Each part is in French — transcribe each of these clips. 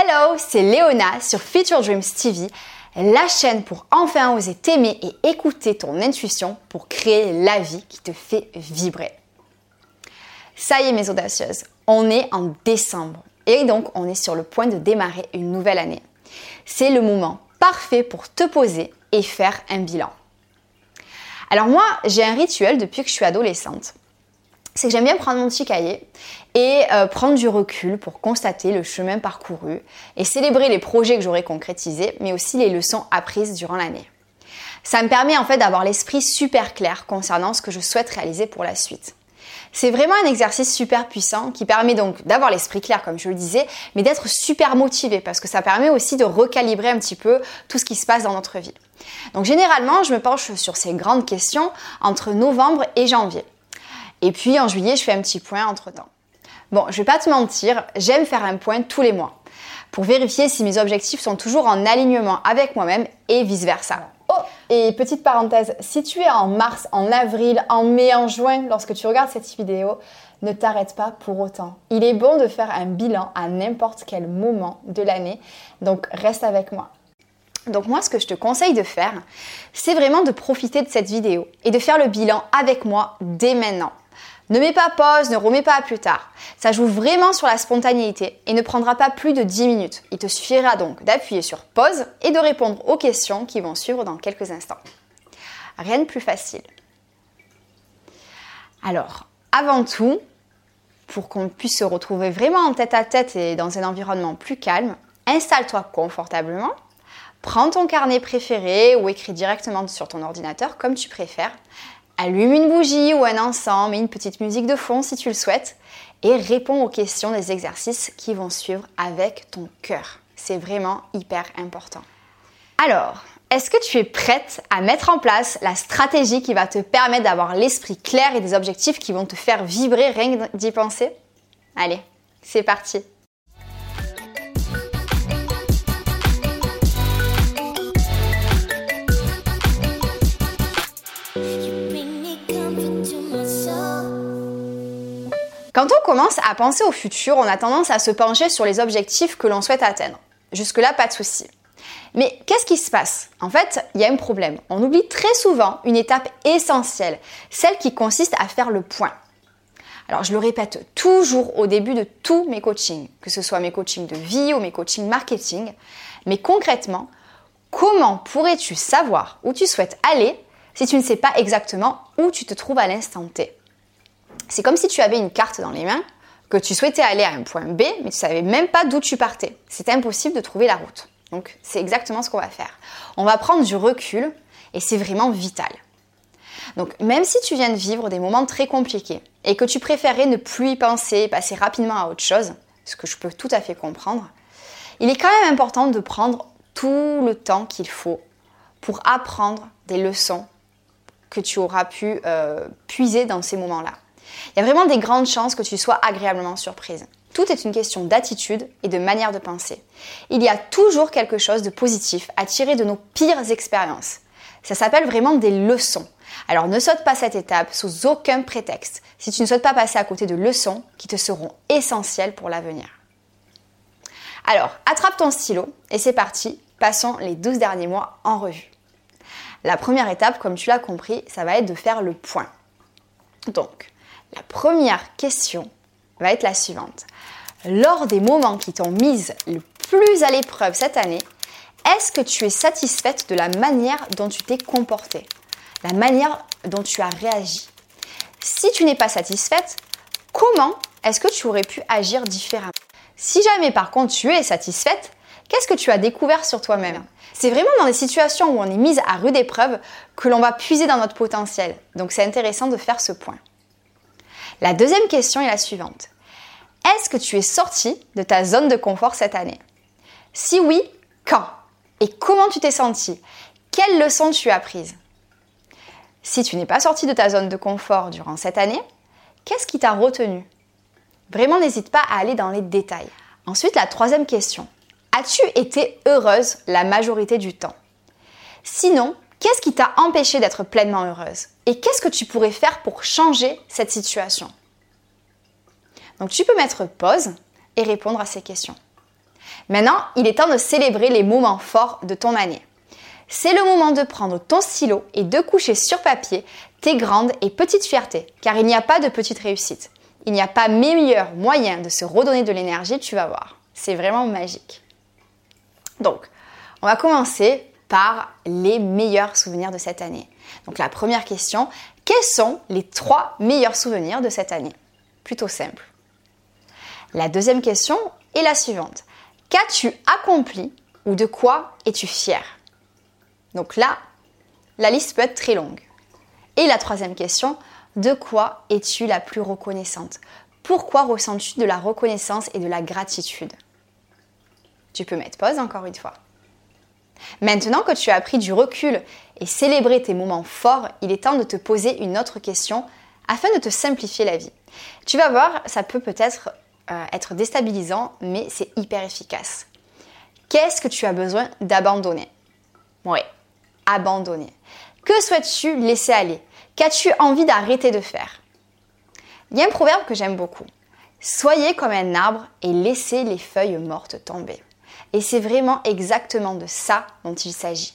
Hello, c'est Léona sur Future Dreams TV, la chaîne pour enfin oser t'aimer et écouter ton intuition pour créer la vie qui te fait vibrer. Ça y est mes audacieuses, on est en décembre et donc on est sur le point de démarrer une nouvelle année. C'est le moment parfait pour te poser et faire un bilan. Alors moi, j'ai un rituel depuis que je suis adolescente c'est que j'aime bien prendre mon petit cahier et euh, prendre du recul pour constater le chemin parcouru et célébrer les projets que j'aurais concrétisés, mais aussi les leçons apprises durant l'année. Ça me permet en fait d'avoir l'esprit super clair concernant ce que je souhaite réaliser pour la suite. C'est vraiment un exercice super puissant qui permet donc d'avoir l'esprit clair, comme je le disais, mais d'être super motivé parce que ça permet aussi de recalibrer un petit peu tout ce qui se passe dans notre vie. Donc généralement, je me penche sur ces grandes questions entre novembre et janvier. Et puis en juillet, je fais un petit point entre temps. Bon, je vais pas te mentir, j'aime faire un point tous les mois pour vérifier si mes objectifs sont toujours en alignement avec moi-même et vice-versa. Oh, et petite parenthèse, si tu es en mars, en avril, en mai, en juin, lorsque tu regardes cette vidéo, ne t'arrête pas pour autant. Il est bon de faire un bilan à n'importe quel moment de l'année, donc reste avec moi. Donc moi, ce que je te conseille de faire, c'est vraiment de profiter de cette vidéo et de faire le bilan avec moi dès maintenant. Ne mets pas pause, ne remets pas à plus tard. Ça joue vraiment sur la spontanéité et ne prendra pas plus de 10 minutes. Il te suffira donc d'appuyer sur pause et de répondre aux questions qui vont suivre dans quelques instants. Rien de plus facile. Alors, avant tout, pour qu'on puisse se retrouver vraiment en tête à tête et dans un environnement plus calme, installe-toi confortablement, prends ton carnet préféré ou écris directement sur ton ordinateur comme tu préfères, Allume une bougie ou un encens, mets une petite musique de fond si tu le souhaites et réponds aux questions des exercices qui vont suivre avec ton cœur. C'est vraiment hyper important. Alors, est-ce que tu es prête à mettre en place la stratégie qui va te permettre d'avoir l'esprit clair et des objectifs qui vont te faire vibrer rien d'y penser? Allez, c'est parti Quand on commence à penser au futur, on a tendance à se pencher sur les objectifs que l'on souhaite atteindre. Jusque-là, pas de souci. Mais qu'est-ce qui se passe? En fait, il y a un problème. On oublie très souvent une étape essentielle, celle qui consiste à faire le point. Alors, je le répète toujours au début de tous mes coachings, que ce soit mes coachings de vie ou mes coachings marketing. Mais concrètement, comment pourrais-tu savoir où tu souhaites aller si tu ne sais pas exactement où tu te trouves à l'instant T? C'est comme si tu avais une carte dans les mains, que tu souhaitais aller à un point B, mais tu savais même pas d'où tu partais. C'était impossible de trouver la route. Donc c'est exactement ce qu'on va faire. On va prendre du recul et c'est vraiment vital. Donc même si tu viens de vivre des moments très compliqués et que tu préférais ne plus y penser, passer rapidement à autre chose, ce que je peux tout à fait comprendre, il est quand même important de prendre tout le temps qu'il faut pour apprendre des leçons que tu auras pu euh, puiser dans ces moments-là. Il y a vraiment des grandes chances que tu sois agréablement surprise. Tout est une question d'attitude et de manière de penser. Il y a toujours quelque chose de positif à tirer de nos pires expériences. Ça s'appelle vraiment des leçons. Alors ne saute pas cette étape sous aucun prétexte si tu ne souhaites pas passer à côté de leçons qui te seront essentielles pour l'avenir. Alors, attrape ton stylo et c'est parti, passons les 12 derniers mois en revue. La première étape, comme tu l'as compris, ça va être de faire le point. Donc, la première question va être la suivante. Lors des moments qui t'ont mise le plus à l'épreuve cette année, est-ce que tu es satisfaite de la manière dont tu t'es comportée? La manière dont tu as réagi? Si tu n'es pas satisfaite, comment est-ce que tu aurais pu agir différemment? Si jamais par contre tu es satisfaite, qu'est-ce que tu as découvert sur toi-même? C'est vraiment dans des situations où on est mise à rude épreuve que l'on va puiser dans notre potentiel. Donc c'est intéressant de faire ce point. La deuxième question est la suivante. Est-ce que tu es sorti de ta zone de confort cette année? Si oui, quand? Et comment tu t'es senti? Quelles leçons tu as apprises Si tu n'es pas sorti de ta zone de confort durant cette année, qu'est-ce qui t'a retenu? Vraiment, n'hésite pas à aller dans les détails. Ensuite, la troisième question. As-tu été heureuse la majorité du temps? Sinon, Qu'est-ce qui t'a empêché d'être pleinement heureuse? Et qu'est-ce que tu pourrais faire pour changer cette situation? Donc tu peux mettre pause et répondre à ces questions. Maintenant, il est temps de célébrer les moments forts de ton année. C'est le moment de prendre ton stylo et de coucher sur papier tes grandes et petites fiertés, car il n'y a pas de petite réussite. Il n'y a pas meilleur moyen de se redonner de l'énergie, tu vas voir. C'est vraiment magique. Donc, on va commencer par les meilleurs souvenirs de cette année. Donc la première question, quels sont les trois meilleurs souvenirs de cette année? Plutôt simple. La deuxième question est la suivante. Qu'as-tu accompli ou de quoi es-tu fier? Donc là, la liste peut être très longue. Et la troisième question, de quoi es-tu la plus reconnaissante? Pourquoi ressens-tu de la reconnaissance et de la gratitude? Tu peux mettre pause encore une fois. Maintenant que tu as pris du recul et célébré tes moments forts, il est temps de te poser une autre question afin de te simplifier la vie. Tu vas voir, ça peut peut-être euh, être déstabilisant, mais c'est hyper efficace. Qu'est-ce que tu as besoin d'abandonner? Oui, abandonner. Que souhaites-tu laisser aller? Qu'as-tu envie d'arrêter de faire? Il y a un proverbe que j'aime beaucoup. Soyez comme un arbre et laissez les feuilles mortes tomber. Et c'est vraiment exactement de ça dont il s'agit.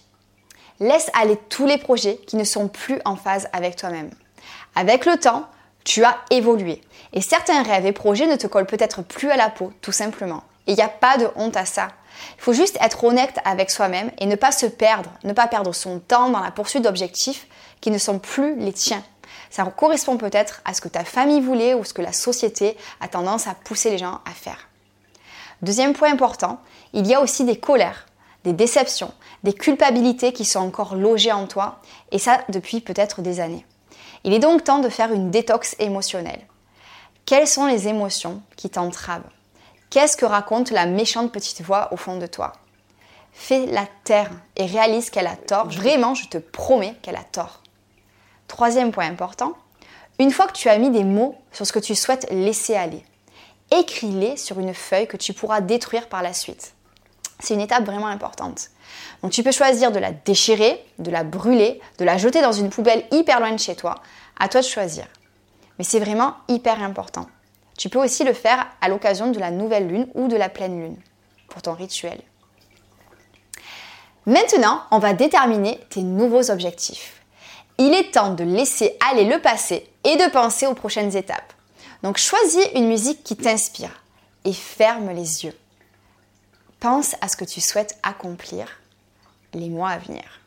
Laisse aller tous les projets qui ne sont plus en phase avec toi-même. Avec le temps, tu as évolué. Et certains rêves et projets ne te collent peut-être plus à la peau, tout simplement. Et il n'y a pas de honte à ça. Il faut juste être honnête avec soi-même et ne pas se perdre, ne pas perdre son temps dans la poursuite d'objectifs qui ne sont plus les tiens. Ça correspond peut-être à ce que ta famille voulait ou ce que la société a tendance à pousser les gens à faire. Deuxième point important, il y a aussi des colères, des déceptions, des culpabilités qui sont encore logées en toi, et ça depuis peut-être des années. Il est donc temps de faire une détox émotionnelle. Quelles sont les émotions qui t'entravent? Qu'est-ce que raconte la méchante petite voix au fond de toi? Fais la taire et réalise qu'elle a tort. Vraiment, je te promets qu'elle a tort. Troisième point important, une fois que tu as mis des mots sur ce que tu souhaites laisser aller, écris-les sur une feuille que tu pourras détruire par la suite. C'est une étape vraiment importante. Donc tu peux choisir de la déchirer, de la brûler, de la jeter dans une poubelle hyper loin de chez toi. À toi de choisir. Mais c'est vraiment hyper important. Tu peux aussi le faire à l'occasion de la nouvelle lune ou de la pleine lune pour ton rituel. Maintenant, on va déterminer tes nouveaux objectifs. Il est temps de laisser aller le passé et de penser aux prochaines étapes. Donc choisis une musique qui t'inspire et ferme les yeux. Pense à ce que tu souhaites accomplir les mois à venir.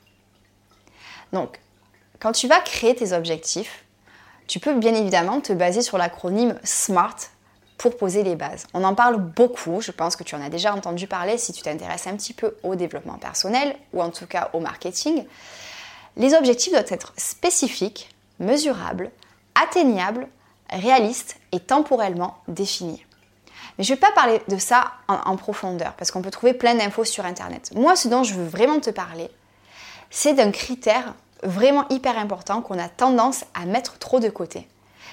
Donc, quand tu vas créer tes objectifs, tu peux bien évidemment te baser sur l'acronyme SMART pour poser les bases. On en parle beaucoup, je pense que tu en as déjà entendu parler si tu t'intéresses un petit peu au développement personnel ou en tout cas au marketing. Les objectifs doivent être spécifiques, mesurables, atteignables, réaliste et temporellement défini. Mais je ne vais pas parler de ça en, profondeur parce qu'on peut trouver plein d'infos sur Internet. Moi, ce dont je veux vraiment te parler, c'est d'un critère vraiment hyper important qu'on a tendance à mettre trop de côté.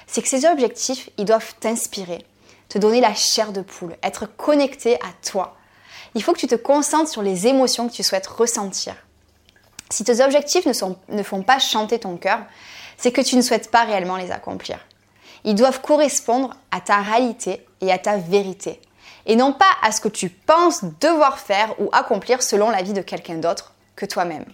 C'est que ces objectifs, ils doivent t'inspirer, te donner la chair de poule, être connecté à toi. Il faut que tu te concentres sur les émotions que tu souhaites ressentir. Si tes objectifs ne, font pas chanter ton cœur, c'est que tu ne souhaites pas réellement les accomplir. Ils doivent correspondre à ta réalité et à ta vérité, et non pas à ce que tu penses devoir faire ou accomplir selon la vie de quelqu'un d'autre que toi-même.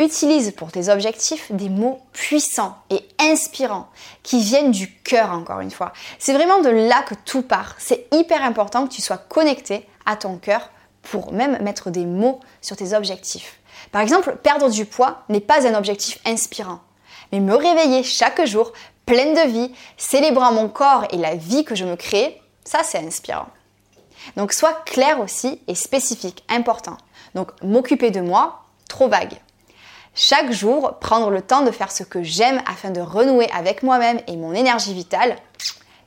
Utilise pour tes objectifs des mots puissants et inspirants qui viennent du cœur encore une fois. C'est vraiment de là que tout part. C'est hyper important que tu sois connecté à ton cœur pour même mettre des mots sur tes objectifs. Par exemple, perdre du poids n'est pas un objectif inspirant. Mais me réveiller chaque jour pleine de vie, célébrant mon corps et la vie que je me crée, ça c'est inspirant. Donc sois clair aussi et spécifique, important. Donc m'occuper de moi, trop vague. Chaque jour, prendre le temps de faire ce que j'aime afin de renouer avec moi-même et mon énergie vitale,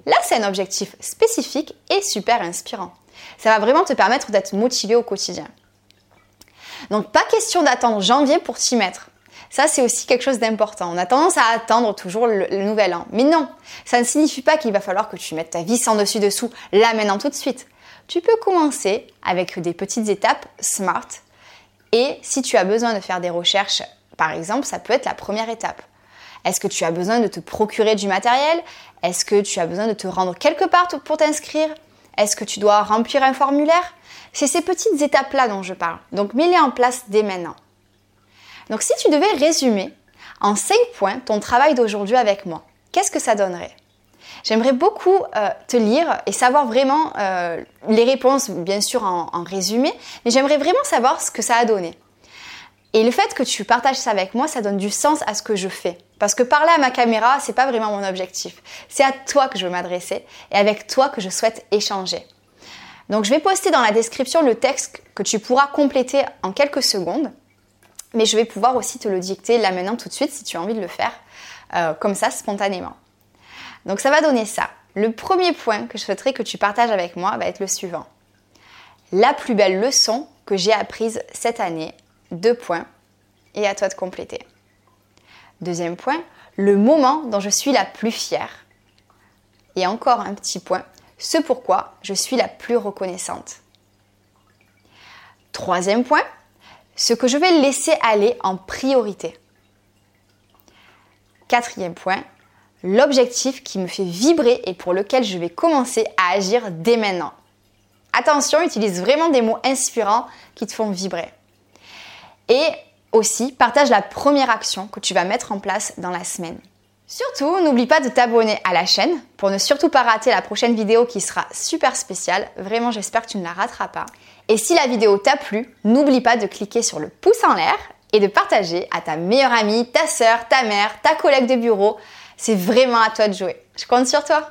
là c'est un objectif spécifique et super inspirant. Ça va vraiment te permettre d'être motivé au quotidien. Donc pas question d'attendre janvier pour t'y mettre. Ça, c'est aussi quelque chose d'important. On a tendance à attendre toujours le, nouvel an. Mais non, ça ne signifie pas qu'il va falloir que tu mettes ta vie sans dessus-dessous là maintenant tout de suite. Tu peux commencer avec des petites étapes smart. Et si tu as besoin de faire des recherches, par exemple, ça peut être la première étape. Est-ce que tu as besoin de te procurer du matériel? Est-ce que tu as besoin de te rendre quelque part pour t'inscrire? Est-ce que tu dois remplir un formulaire? C'est ces petites étapes-là dont je parle. Donc mets-les en place dès maintenant. Donc si tu devais résumer en 5 points ton travail d'aujourd'hui avec moi, qu'est-ce que ça donnerait? J'aimerais beaucoup euh, te lire et savoir vraiment euh, les réponses, bien sûr en, en résumé, mais j'aimerais vraiment savoir ce que ça a donné. Et le fait que tu partages ça avec moi, ça donne du sens à ce que je fais. Parce que parler à ma caméra, c'est pas vraiment mon objectif. C'est à toi que je veux m'adresser et avec toi que je souhaite échanger. Donc je vais poster dans la description le texte que tu pourras compléter en quelques secondes. Mais je vais pouvoir aussi te le dicter là maintenant tout de suite si tu as envie de le faire euh, comme ça spontanément. Donc ça va donner ça. Le premier point que je souhaiterais que tu partages avec moi va être le suivant. La plus belle leçon que j'ai apprise cette année deux points, et à toi de compléter. Deuxième point, le moment dont je suis la plus fière. Et encore un petit point, ce pourquoi je suis la plus reconnaissante. Troisième point, ce que je vais laisser aller en priorité. Quatrième point, l'objectif qui me fait vibrer et pour lequel je vais commencer à agir dès maintenant. Attention, utilise vraiment des mots inspirants qui te font vibrer. Et aussi, partage la première action que tu vas mettre en place dans la semaine. Surtout, n'oublie pas de t'abonner à la chaîne pour ne surtout pas rater la prochaine vidéo qui sera super spéciale. Vraiment, j'espère que tu ne la rateras pas. Et si la vidéo t'a plu, n'oublie pas de cliquer sur le pouce en l'air et de partager à ta meilleure amie, ta sœur, ta mère, ta collègue de bureau. C'est vraiment à toi de jouer. Je compte sur toi.